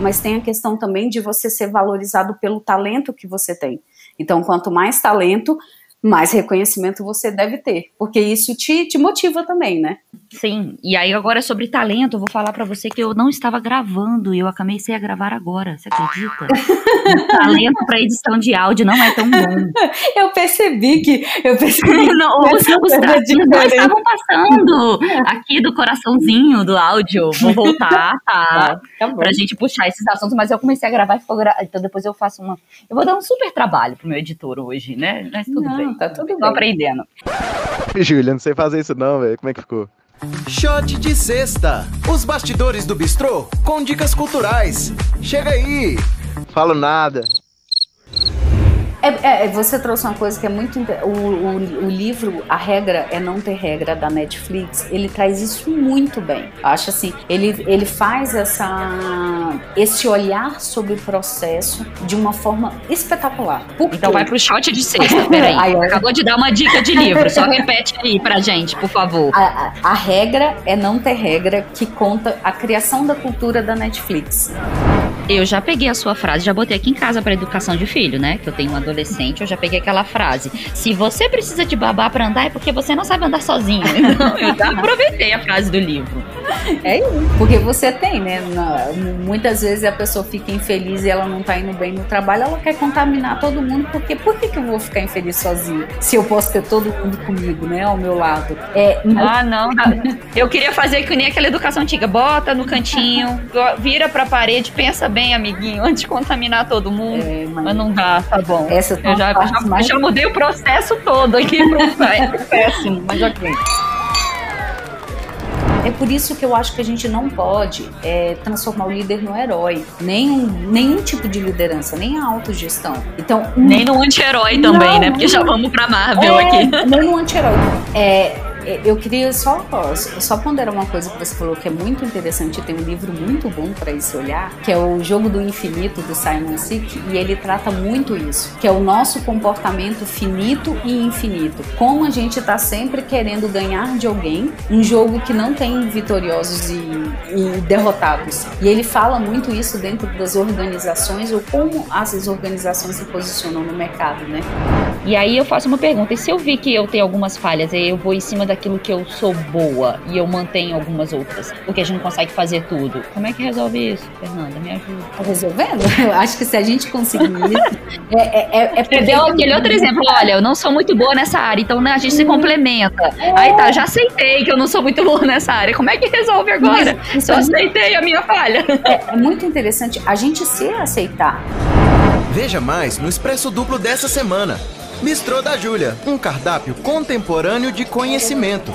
mas tem a questão também de você ser valorizado pelo talento que você tem. Então, quanto mais talento, mais reconhecimento você deve ter, porque isso te, te motiva também, né? Sim, e aí agora sobre talento, eu vou falar para você que eu não estava gravando e eu comecei a gravar agora, você acredita? o talento para edição de áudio não é tão bom. Eu percebi que eu percebi não, os, os tracinhos não estavam passando aqui do coraçãozinho do áudio. Vou voltar, tá? tá pra gente puxar esses assuntos, mas eu comecei a gravar e ficou gra... então depois eu faço uma, eu vou dar um super trabalho pro meu editor hoje, né? Mas tudo não, bem. Tá tudo Tô bem. aprendendo. Júlia, não sei fazer isso não, velho. Como é que ficou? Shot de sexta. Os bastidores do bistrô com dicas culturais. Chega aí. Falo nada. É, é, você trouxe uma coisa que é muito. O, o, o, livro A Regra é Não Ter Regra da Netflix, ele traz isso muito bem. Acho assim, ele, ele faz essa, esse olhar sobre o processo de uma forma espetacular. Por então vai pro shot de sexta, peraí. Aí, Acabou de dar uma dica de livro, só repete aí pra gente, por favor. A, a, a regra é não ter regra que conta a criação da cultura da Netflix. Eu já peguei a sua frase, já botei aqui em casa para educação de filho, né? Que eu tenho um adolescente, eu já peguei aquela frase. Se você precisa de babá para andar é porque você não sabe andar sozinho. Então, eu já aproveitei a frase do livro. É isso. Porque você tem, né? muitas vezes a pessoa fica infeliz e ela não tá indo bem no trabalho, ela quer contaminar todo mundo, porque por que, que eu vou ficar infeliz sozinho? Se eu posso ter todo mundo comigo, né? Ao meu lado. É. Ah, não. Eu queria fazer que nem aquela educação antiga. Bota no cantinho, vira pra parede, pensa bem, amiguinho, antes de contaminar todo mundo. É, mas... mas... não dá, tá bom. Essa eu já, já, mais... já mudei o processo todo aqui pro é péssimo, mas ok. É por isso que eu acho que a gente não pode é, transformar o líder no herói. Nenhum, nenhum tipo de liderança, nem a autogestão. Então, nem no anti-herói também, né? Porque já vamos pra Marvel é, aqui. Nem no anti-herói. É, eu queria só, só ponderar uma coisa que você falou que é muito interessante, tem um livro muito bom para esse olhar, que é o Jogo do Infinito do Simon Sinek, e ele trata muito isso, que é o nosso comportamento finito e infinito. Como a gente está sempre querendo ganhar de alguém, um jogo que não tem vitoriosos e, e derrotados. E ele fala muito isso dentro das organizações ou como as organizações se posicionam no mercado, né? E aí eu faço uma pergunta, e se eu vi que eu tenho algumas falhas, aí eu vou em cima da daquilo que eu sou boa e eu mantenho algumas outras, porque a gente não consegue fazer tudo. Como é que resolve isso, Fernanda? Me ajuda. Tá resolvendo? Eu acho que se a gente conseguir isso. É, é, é, é aquele outro exemplo, olha, eu não sou muito boa nessa área, então né, a gente se uhum. complementa. Aí tá, já aceitei que eu não sou muito boa nessa área. Como é que resolve agora? Mas, eu aceitei a minha falha. É, é muito interessante a gente se aceitar. Veja mais no Expresso Duplo dessa semana. Mistrô da Júlia, um cardápio contemporâneo de conhecimento.